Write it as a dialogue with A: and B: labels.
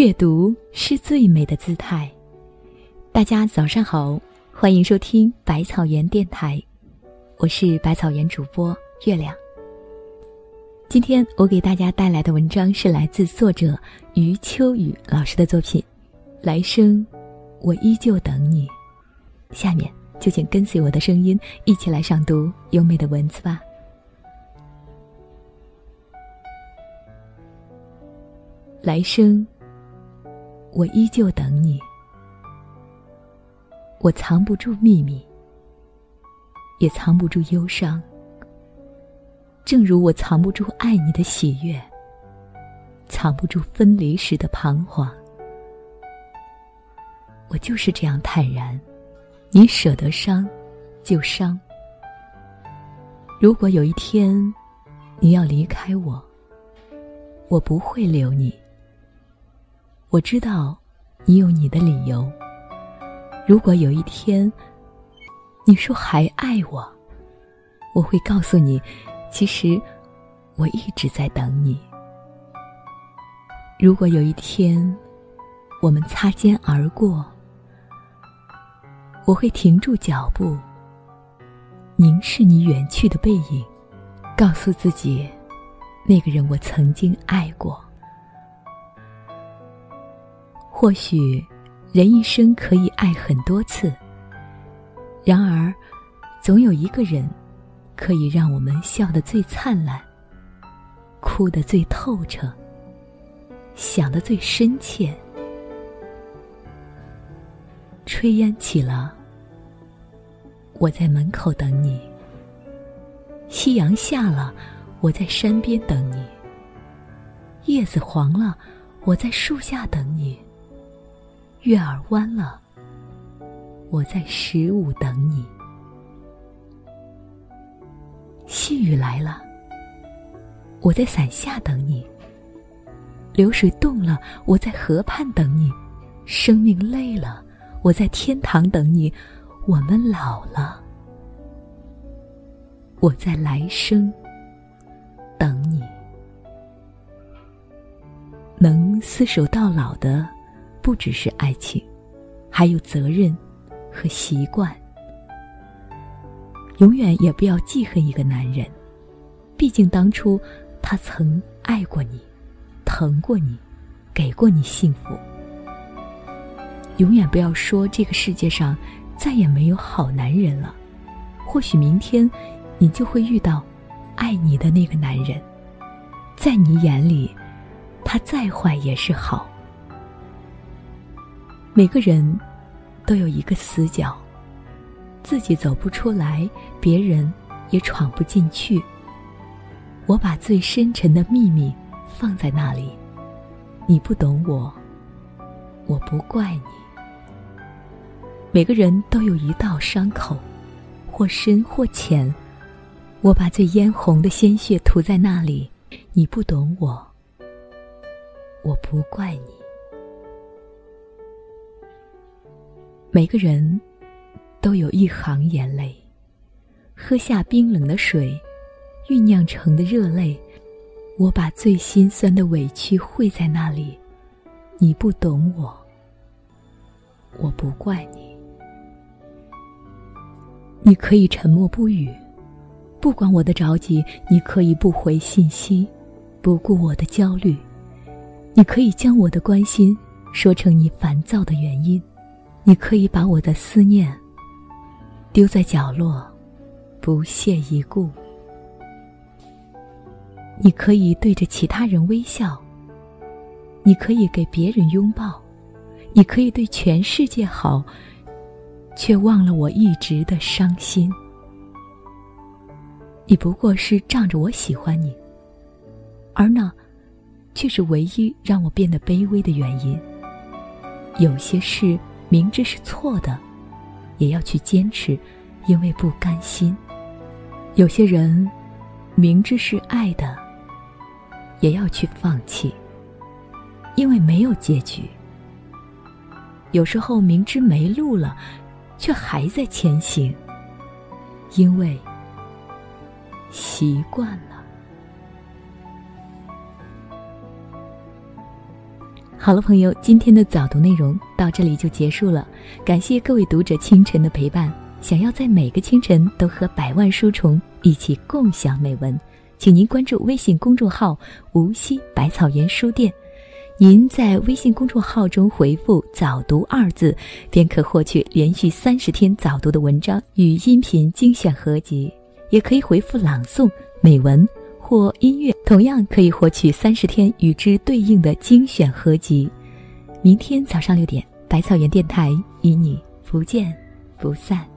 A: 阅读是最美的姿态。大家早上好，欢迎收听百草园电台，我是百草园主播月亮。今天我给大家带来的文章是来自作者余秋雨老师的作品《来生，我依旧等你》。下面就请跟随我的声音，一起来赏读优美的文字吧。来生，我依旧等你。我藏不住秘密，也藏不住忧伤。正如我藏不住爱你的喜悦，藏不住分离时的彷徨。我就是这样坦然，你舍得伤，就伤。如果有一天你要离开我，我不会留你。我知道，你有你的理由。如果有一天，你说还爱我，我会告诉你，其实我一直在等你。如果有一天，我们擦肩而过，我会停住脚步，凝视你远去的背影，告诉自己，那个人我曾经爱过。或许，人一生可以爱很多次。然而，总有一个人，可以让我们笑得最灿烂，哭得最透彻，想得最深切。炊烟起了，我在门口等你；夕阳下了，我在山边等你；叶子黄了，我在树下等你。月儿弯了，我在十五等你；细雨来了，我在伞下等你；流水动了，我在河畔等你；生命累了，我在天堂等你；我们老了，我在来生等你。能厮守到老的。不只是爱情，还有责任和习惯。永远也不要记恨一个男人，毕竟当初他曾爱过你，疼过你，给过你幸福。永远不要说这个世界上再也没有好男人了，或许明天你就会遇到爱你的那个男人，在你眼里，他再坏也是好。每个人都有一个死角，自己走不出来，别人也闯不进去。我把最深沉的秘密放在那里，你不懂我，我不怪你。每个人都有一道伤口，或深或浅，我把最嫣红的鲜血涂在那里，你不懂我，我不怪你。每个人都有一行眼泪，喝下冰冷的水，酝酿成的热泪。我把最心酸的委屈汇在那里，你不懂我，我不怪你。你可以沉默不语，不管我的着急；你可以不回信息，不顾我的焦虑；你可以将我的关心说成你烦躁的原因。你可以把我的思念丢在角落，不屑一顾。你可以对着其他人微笑，你可以给别人拥抱，你可以对全世界好，却忘了我一直的伤心。你不过是仗着我喜欢你，而那却是唯一让我变得卑微的原因。有些事。明知是错的，也要去坚持，因为不甘心。有些人明知是爱的，也要去放弃，因为没有结局。有时候明知没路了，却还在前行，因为习惯了。好了，朋友，今天的早读内容到这里就结束了。感谢各位读者清晨的陪伴。想要在每个清晨都和百万书虫一起共享美文，请您关注微信公众号“无锡百草园书店”。您在微信公众号中回复“早读”二字，便可获取连续三十天早读的文章与音频精选合集。也可以回复“朗诵”美文或音乐，同样可以获取三十天与之对应的精选合集。明天早上六点，百草园电台与你不见不散。